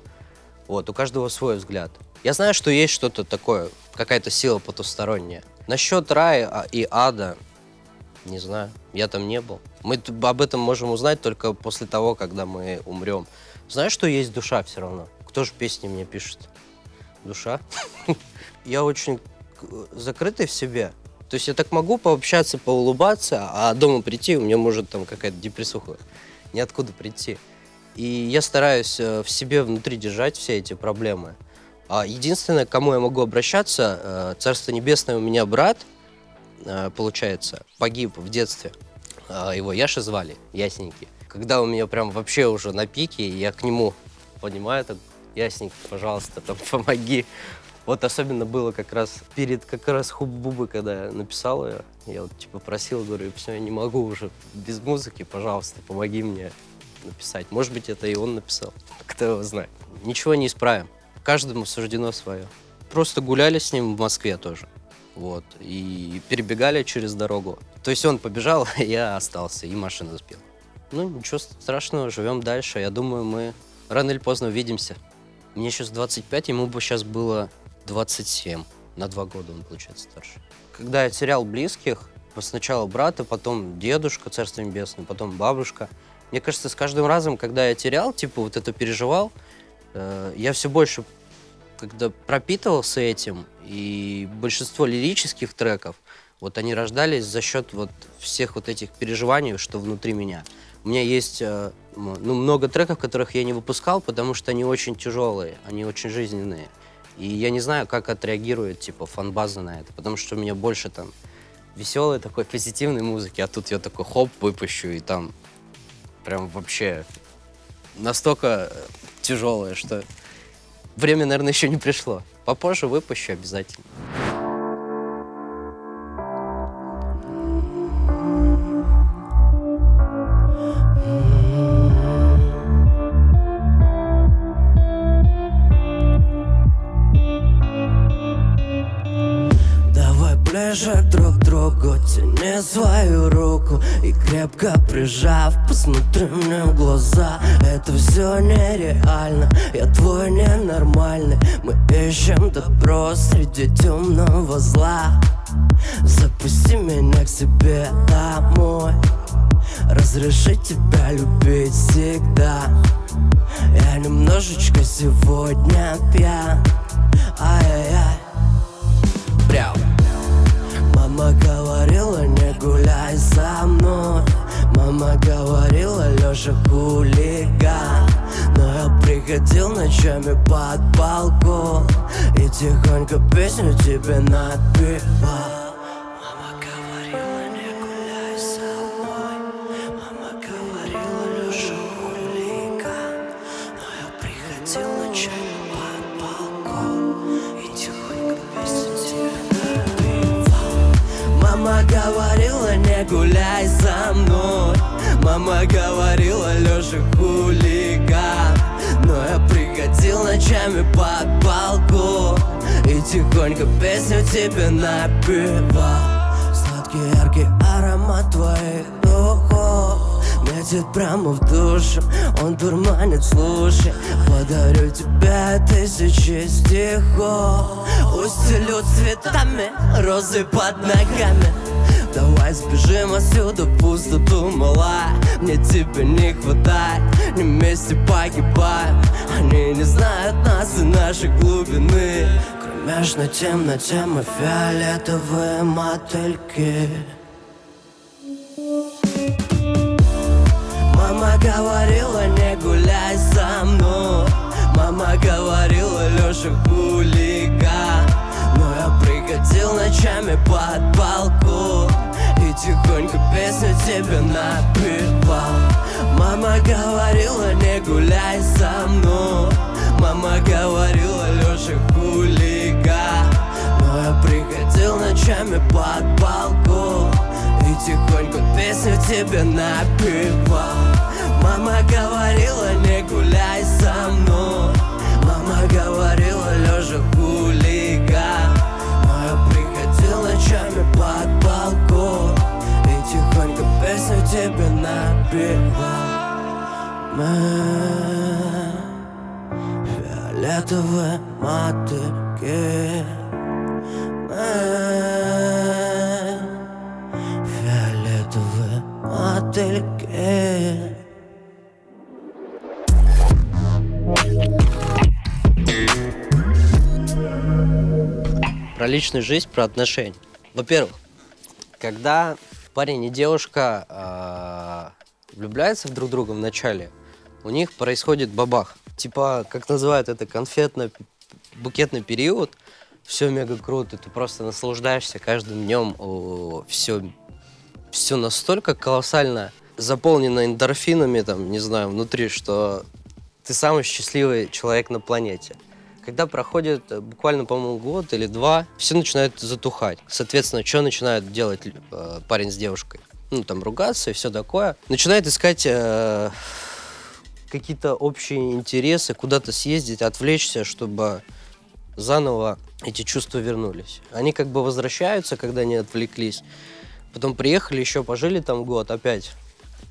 Вот, у каждого свой взгляд. Я знаю, что есть что-то такое, какая-то сила потусторонняя. Насчет рая а- и ада, не знаю, я там не был. Мы об этом можем узнать только после того, когда мы умрем. Знаешь, что есть душа все равно? Кто же песни мне пишет? Душа? Я очень закрытый в себе. То есть я так могу пообщаться, поулыбаться, а дома прийти, у меня может там какая-то депрессуха. Ниоткуда прийти. и я стараюсь э, в себе внутри держать все эти проблемы. А единственное, к кому я могу обращаться, э, Царство Небесное у меня брат, э, получается, погиб в детстве. Э, Его Яша звали, Ясненький. Когда у меня прям вообще уже на пике, я к нему понимаю, так, Ясненький, пожалуйста, там помоги. Вот особенно было как раз перед как раз Хуб-Бубы, когда я написал ее. Я вот типа просил, говорю, все, я не могу уже без музыки, пожалуйста, помоги мне написать. Может быть, это и он написал. Кто его знает. Ничего не исправим. Каждому суждено свое. Просто гуляли с ним в Москве тоже. Вот. И перебегали через дорогу. То есть он побежал, а я остался, и машина сбила. Ну, ничего страшного, живем дальше. Я думаю, мы рано или поздно увидимся. Мне сейчас 25, ему бы сейчас было 27. На два года он, получается, старше. Когда я терял близких, сначала брата, потом дедушка, царство небесное, потом бабушка. Мне кажется, с каждым разом, когда я терял, типа, вот это переживал, э, я все больше когда пропитывался этим, и большинство лирических треков, вот они рождались за счет вот всех вот этих переживаний, что внутри меня. У меня есть э, ну, много треков, которых я не выпускал, потому что они очень тяжелые, они очень жизненные. И я не знаю, как отреагирует, типа, фан-база на это, потому что у меня больше там веселой такой позитивной музыки, а тут я такой хоп выпущу, и там прям вообще настолько тяжелое, что время, наверное, еще не пришло. Попозже выпущу обязательно. Свою руку И крепко прижав Посмотри мне в глаза. Это все нереально Я твой ненормальный. Мы ищем добро Среди темного зла. Запусти меня к себе домой. Разреши тебя любить всегда. Я немножечко сегодня пьян. Ай-яй-яй. Прям Мама говорила, не гуляй со мной. Мама говорила, Леша хулиган Но я приходил ночами под балкон. И тихонько песню тебе напевал говорила, не гуляй со мной Мама говорила, Леша хулиган Но я приходил ночами под балкон И тихонько песню тебе напевал. Сладкий яркий аромат твоих духов Метит прямо в душу, он дурманит, слушай. Подарю тебе тысячи стихов Устелю цветами, розы под ногами Давай сбежим отсюда в пустоту, малая Мне тебя не хватает, не вместе погибаем. Они не знают нас и нашей глубины. В кромешной темноте мы фиолетовые мотыльки. Мама говорила, не гуляй со мной Мама говорила, Леша хулиган я приходил ночами под балкон И тихонько песню тебе напевал. Мама говорила, не гуляй со мной Мама говорила, Леша хулиган Но я приходил ночами под балкон И тихонько песню тебе напевал. Мама говорила, не гуляй со мной Мама говорила, лежа ночами под балкон. И тихонько песню тебе напевал Мы фиолетовые мотыльки. Мы фиолетовые мотыльки. Про личную жизнь, про отношения. Во-первых, когда парень и девушка а, влюбляются в друг друга в начале, у них происходит бабах. Типа, как называют это, конфетно-букетный период. Все мега круто, ты просто наслаждаешься каждым днем. Все, все настолько колоссально заполнено эндорфинами, там, не знаю, внутри, что ты самый счастливый человек на планете. Когда проходит э, буквально, по-моему, год или два, все начинают затухать. Соответственно, что начинает делать э, парень с девушкой? Ну, там, ругаться и все такое. Начинает искать э, какие-то общие интересы, куда-то съездить, отвлечься, чтобы заново эти чувства вернулись. Они как бы возвращаются, когда они отвлеклись. Потом приехали, еще пожили там год, опять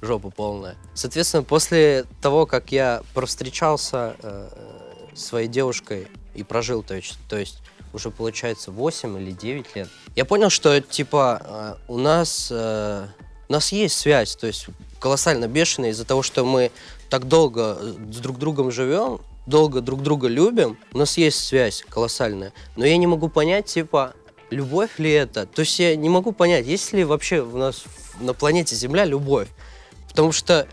жопа полная. Соответственно, после того, как я провстречался э, своей девушкой и прожил, то есть, то есть уже получается 8 или 9 лет, я понял, что типа э, у нас, э, у нас есть связь, то есть колоссально бешеная из-за того, что мы так долго с друг другом живем, долго друг друга любим, у нас есть связь колоссальная. Но я не могу понять, типа, любовь ли это? То есть я не могу понять, есть ли вообще у нас на планете Земля любовь? Потому что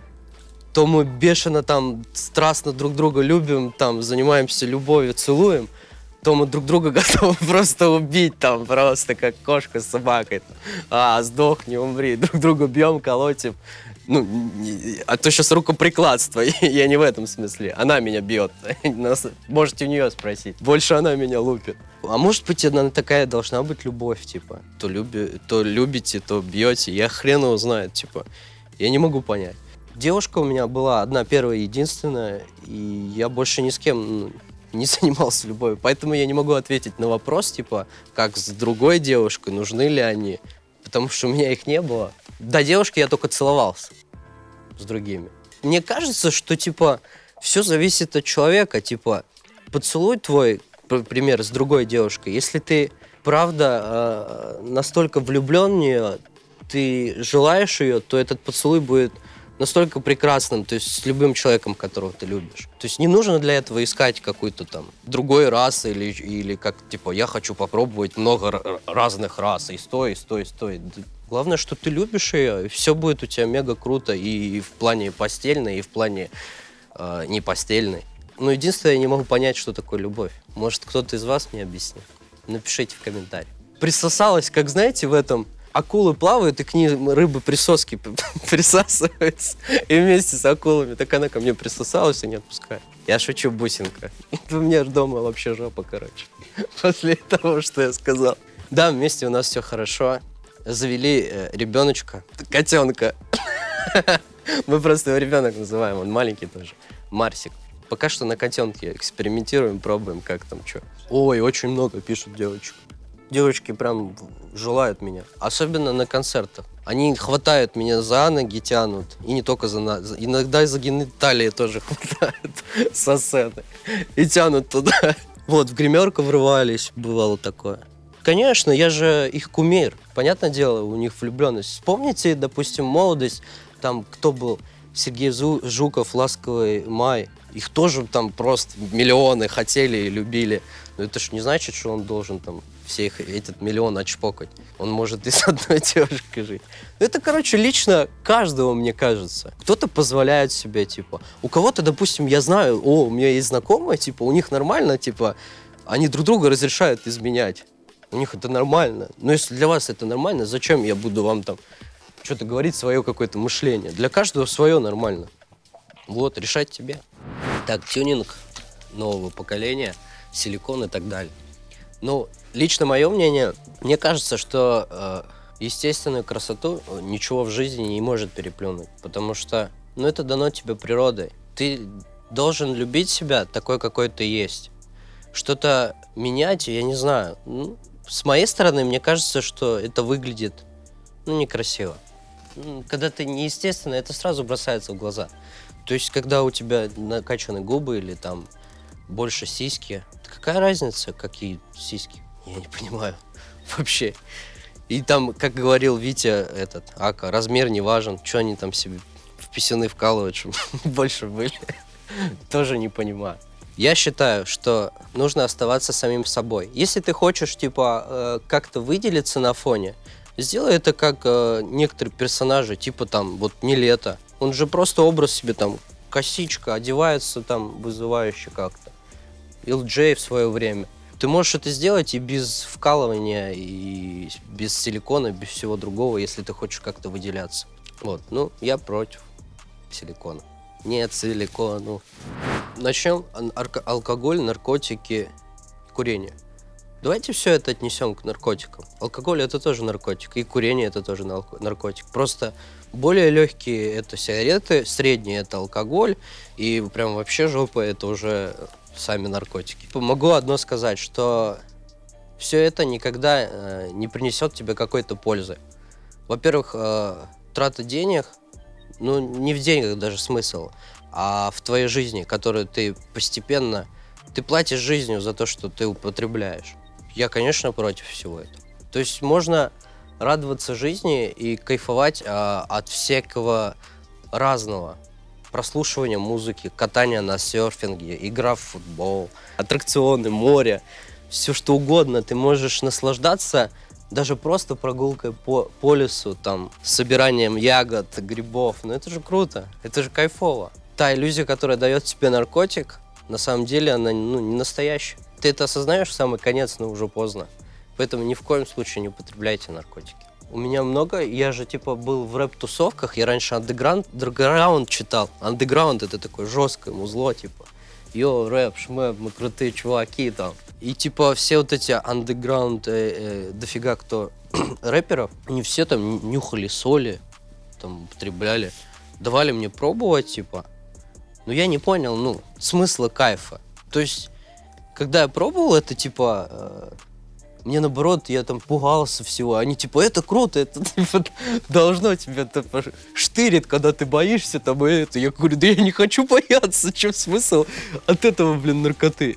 то мы бешено там страстно друг друга любим, там занимаемся любовью, целуем, то мы друг друга готовы просто убить там, просто как кошка с собакой. А, сдохни, умри. Друг друга бьем, колотим. Ну, а то сейчас рукоприкладство. Я не в этом смысле. Она меня бьет. Можете у нее спросить. Больше она меня лупит. А может быть, она такая должна быть любовь, типа. То, люби, то любите, то бьете. Я хрен его знает, типа. Я не могу понять. Девушка у меня была одна первая единственная, и я больше ни с кем ну, не занимался любовью. Поэтому я не могу ответить на вопрос, типа, как с другой девушкой, нужны ли они. Потому что у меня их не было. До девушки я только целовался с другими. Мне кажется, что, типа, все зависит от человека. Типа, поцелуй твой, например, с другой девушкой. Если ты, правда, э, настолько влюблен в нее, ты желаешь ее, то этот поцелуй будет настолько прекрасным, то есть с любым человеком, которого ты любишь. То есть не нужно для этого искать какую-то там другой расы или, или как, типа, я хочу попробовать много разных рас, и стой, и стой, и стой. Главное, что ты любишь ее, и все будет у тебя мега круто и в плане постельной, и в плане э, не постельной. Но единственное, я не могу понять, что такое любовь. Может, кто-то из вас мне объяснит? Напишите в комментариях. Присосалась, как знаете, в этом акулы плавают, и к ним рыбы присоски присасываются. И вместе с акулами. Так она ко мне присосалась и не отпускает. Я шучу, бусинка. У меня дома вообще жопа, короче. После того, что я сказал. Да, вместе у нас все хорошо. Завели э, ребеночка, котенка. Мы просто его ребенок называем, он маленький тоже. Марсик. Пока что на котенке экспериментируем, пробуем, как там что. Ой, очень много пишут девочек девочки прям желают меня. Особенно на концертах. Они хватают меня за ноги, тянут. И не только за ноги. Иногда за гениталии тоже хватают со сцены. И тянут туда. Вот, в гримерку врывались, бывало такое. Конечно, я же их кумир. Понятное дело, у них влюбленность. Вспомните, допустим, молодость. Там кто был? Сергей Жуков, Ласковый Май. Их тоже там просто миллионы хотели и любили. Но это же не значит, что он должен там всех этот миллион отшпокать. Он может и с одной девушкой жить. Ну, это, короче, лично каждого, мне кажется. Кто-то позволяет себе, типа. У кого-то, допустим, я знаю, о, у меня есть знакомые, типа, у них нормально, типа, они друг друга разрешают изменять. У них это нормально. Но если для вас это нормально, зачем я буду вам там что-то говорить, свое какое-то мышление? Для каждого свое нормально. Вот, решать тебе. Так, тюнинг нового поколения, силикон и так далее. Ну, лично мое мнение, мне кажется, что э, естественную красоту ничего в жизни не может переплюнуть, потому что, ну, это дано тебе природой. Ты должен любить себя такой, какой ты есть. Что-то менять, я не знаю. Ну, с моей стороны, мне кажется, что это выглядит, ну, некрасиво. Когда ты неестественно, это сразу бросается в глаза. То есть, когда у тебя накачаны губы или там больше сиськи, какая разница, какие сиськи? Я не понимаю вообще. И там, как говорил Витя, этот, Ака, размер не важен, что они там себе в писюны вкалывают, чтобы больше были. Тоже не понимаю. Я считаю, что нужно оставаться самим собой. Если ты хочешь, типа, э, как-то выделиться на фоне, сделай это как э, некоторые персонажи, типа там, вот не лето. Он же просто образ себе там косичка, одевается там вызывающе как-то. LJ в свое время. Ты можешь это сделать и без вкалывания, и без силикона, без всего другого, если ты хочешь как-то выделяться. Вот, ну, я против силикона. Нет силикону. Начнем. Алкоголь, наркотики, курение. Давайте все это отнесем к наркотикам. Алкоголь это тоже наркотик, и курение это тоже нарко- наркотик. Просто более легкие это сигареты, средние это алкоголь, и прям вообще жопа это уже сами наркотики. Могу одно сказать, что все это никогда э, не принесет тебе какой-то пользы. Во-первых, э, трата денег, ну не в деньгах даже смысл, а в твоей жизни, которую ты постепенно, ты платишь жизнью за то, что ты употребляешь. Я, конечно, против всего этого. То есть можно радоваться жизни и кайфовать а, от всякого разного. Прослушивания музыки, катания на серфинге, игра в футбол, аттракционы, море, все что угодно. Ты можешь наслаждаться даже просто прогулкой по, по лесу, там, собиранием ягод, грибов. Ну это же круто, это же кайфово. Та иллюзия, которая дает тебе наркотик, на самом деле она ну, не настоящая. Ты это осознаешь в самый конец, но уже поздно. Поэтому ни в коем случае не употребляйте наркотики. У меня много, я же типа был в рэп-тусовках, я раньше андеграунд, андеграунд читал. Андеграунд это такое жесткое музло, типа. Йо, рэп, шмэп, мы крутые чуваки там. И типа все вот эти андеграунд, э, э, дофига кто рэперов, они все там нюхали соли, там употребляли. Давали мне пробовать, типа. Но я не понял, ну, смысла кайфа. То есть, когда я пробовал это, типа, э, мне наоборот, я там пугался всего. Они типа, это круто, это типа, должно тебя типа, штырит, когда ты боишься там и это. Я говорю, да я не хочу бояться, чем смысл от этого, блин, наркоты.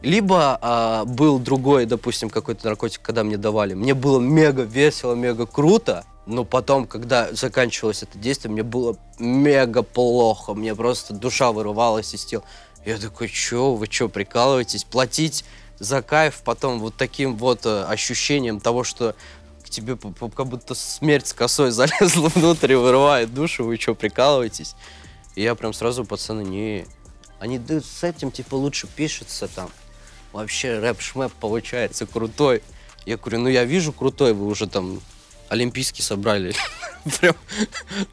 Либо а, был другой, допустим, какой-то наркотик, когда мне давали. Мне было мега весело, мега круто, но потом, когда заканчивалось это действие, мне было мега плохо. Мне просто душа вырывалась из тела. Я такой, чё, вы чё, прикалываетесь? Платить за кайф потом вот таким вот э, ощущением того, что к тебе как будто смерть с косой залезла внутрь и вырывает душу, вы что, прикалываетесь? И я прям сразу, пацаны, не... Они да, с этим, типа, лучше пишется там. Вообще рэп-шмэп получается крутой. Я говорю, ну я вижу крутой, вы уже там олимпийский собрали. Прям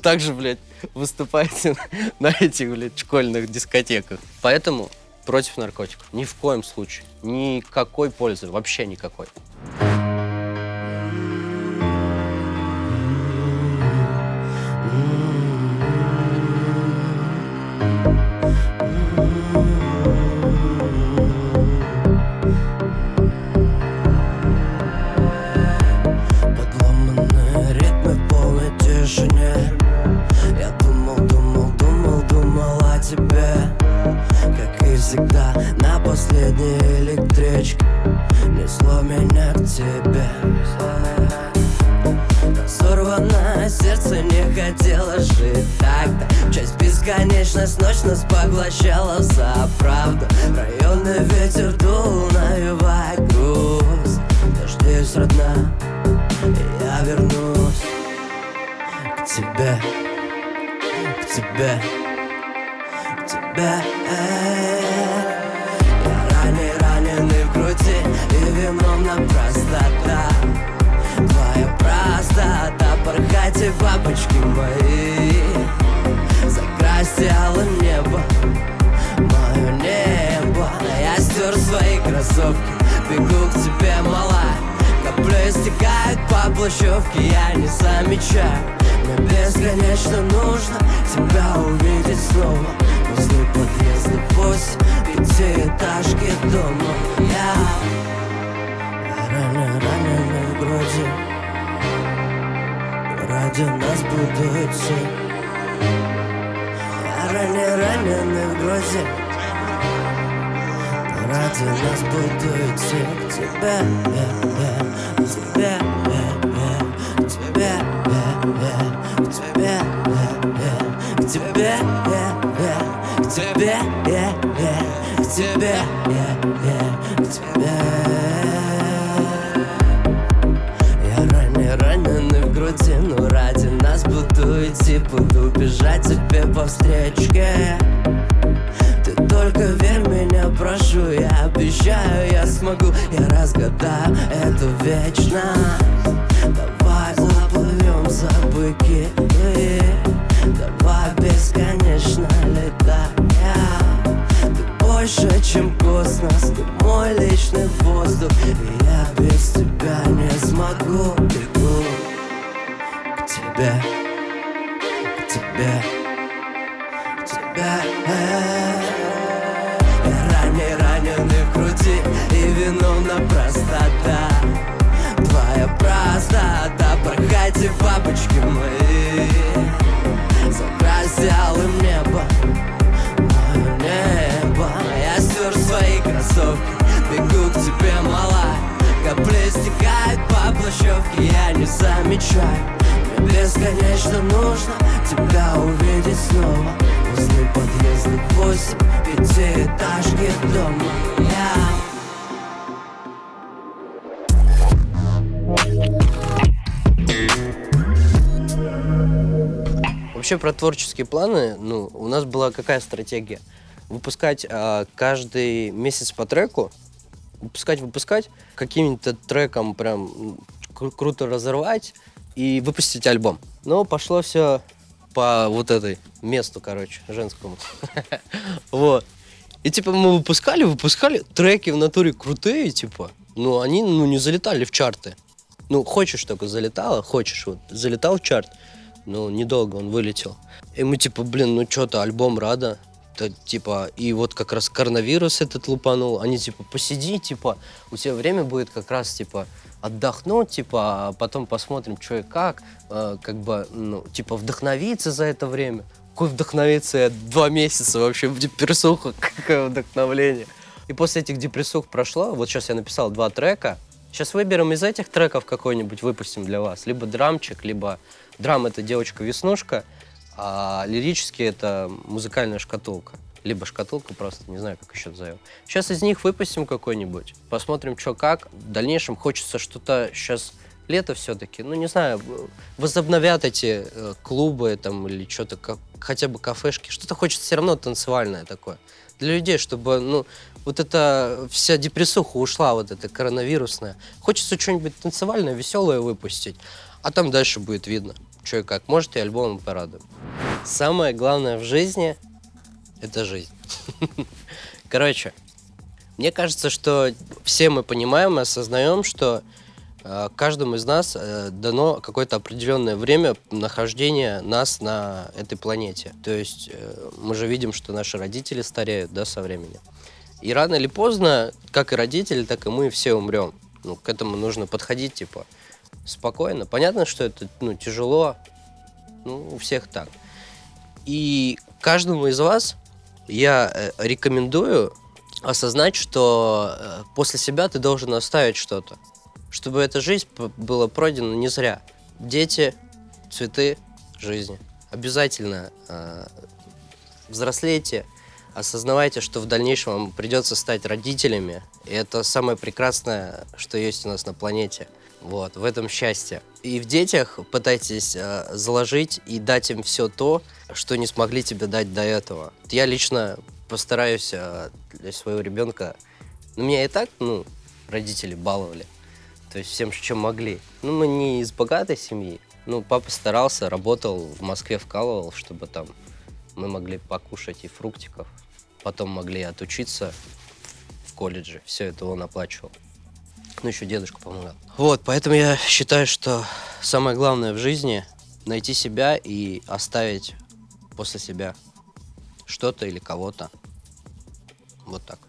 так же, блядь, выступаете на этих, блядь, школьных дискотеках. Поэтому против наркотиков. Ни в коем случае. Никакой пользы. Вообще никакой. Тишине Я думал, думал, думал, думал о тебе всегда на последней электричке. Несло меня к тебе. Разорванное сердце не хотело жить тогда. Часть бесконечность ночь нас поглощала за правду. Районный ветер дул, навевая груз. Дождись, родная, и я вернусь К тебе, к тебе, к тебе. Я И виновна простота. Твоя простота. Порхайте, бабочки мои. Закрасьте алым небо. Мое небо. Я стер свои кроссовки. Бегу к тебе, малая Капли стекают по плащевке Я не замечаю. Мне бесконечно нужно Тебя увидеть снова. Возле подъезда восемь Пятиэтажки дома. Я Ранен, раненый в груди Ради нас будут все раненый в груди Ради нас буду идти к тебе, к тебе, к тебе, к тебе, к тебе, к тебе, я, я, к тебе, я, я, к тебе. Нас буду бежать тебе по встречке. Ты только верь меня, прошу, я обещаю, я смогу. Я разгадаю это вечно. Давай заплывем за быки. Давай бесконечно летая Ты больше, чем космос Ты мой личный воздух. И я без тебя не смогу. Бегу к тебе К тебе К тебе Я ранее раненый в груди И виновна простота. Твоя простота Проходи, бабочки мои. Закрась алым небо Мое небо. Я стер свои кроссовки Бегу к тебе, малая. Капли стекают по плащевке Я не замечаю бесконечно нужно Тебя увидеть снова. Возле подъездных восемь Пятиэтажки дома. Вообще про творческие планы, ну, у нас была какая стратегия? Выпускать а, каждый месяц по треку, выпускать, выпускать, каким-то треком прям кру- круто разорвать и выпустить альбом. Но пошло все по вот этой месту, короче, женскому. Вот. И типа мы выпускали, выпускали, треки в натуре крутые, типа, но они, ну, не залетали в чарты. Ну, хочешь только залетало, хочешь, вот, залетал в чарт, но недолго он вылетел. И мы типа, блин, ну что-то, альбом рада. Да, типа, и вот как раз коронавирус этот лупанул. Они типа, посиди, типа, у тебя время будет как раз, типа, отдохнуть, типа, а потом посмотрим, что и как. Э, как бы, ну, типа, вдохновиться за это время. Какой вдохновиться? Я два месяца вообще в депрессухах. Какое вдохновление. И после этих депрессух прошло. Вот сейчас я написал два трека. Сейчас выберем из этих треков какой-нибудь, выпустим для вас. Либо драмчик, либо драм это девочка-веснушка, а лирический это музыкальная шкатулка. Либо шкатулка просто, не знаю, как еще назовем. Сейчас из них выпустим какой-нибудь, посмотрим, что как. В дальнейшем хочется что-то сейчас лето все-таки, ну не знаю, возобновят эти э, клубы там или что-то, как, хотя бы кафешки, что-то хочется все равно танцевальное такое. Для людей, чтобы, ну, вот эта вся депрессуха ушла, вот эта коронавирусная. Хочется что-нибудь танцевальное, веселое выпустить, а там дальше будет видно, что и как. Может, и альбомом порадуем. Самое главное в жизни – это жизнь. Короче, мне кажется, что все мы понимаем и осознаем, что э, каждому из нас э, дано какое-то определенное время нахождения нас на этой планете. То есть э, мы же видим, что наши родители стареют да, со временем. И рано или поздно, как и родители, так и мы все умрем. Ну, к этому нужно подходить, типа, спокойно. Понятно, что это, ну, тяжело, ну, у всех так. И каждому из вас я э, рекомендую осознать, что э, после себя ты должен оставить что-то, чтобы эта жизнь была пройдена не зря. Дети, цветы жизни. Обязательно э, взрослейте, осознавайте, что в дальнейшем вам придется стать родителями. И это самое прекрасное, что есть у нас на планете. Вот, в этом счастье. И в детях пытайтесь э, заложить и дать им все то, что не смогли тебе дать до этого. Я лично постараюсь э, для своего ребенка. Ну, меня и так, ну, родители баловали. То есть всем, чем могли. Ну, мы не из богатой семьи. Ну, папа старался, работал в Москве, вкалывал, чтобы там мы могли покушать и фруктиков. Потом могли отучиться в колледже. Все это он оплачивал. Ну, еще дедушка помогал. Вот, поэтому я считаю, что самое главное в жизни — найти себя и оставить после себя что-то или кого-то. Вот так.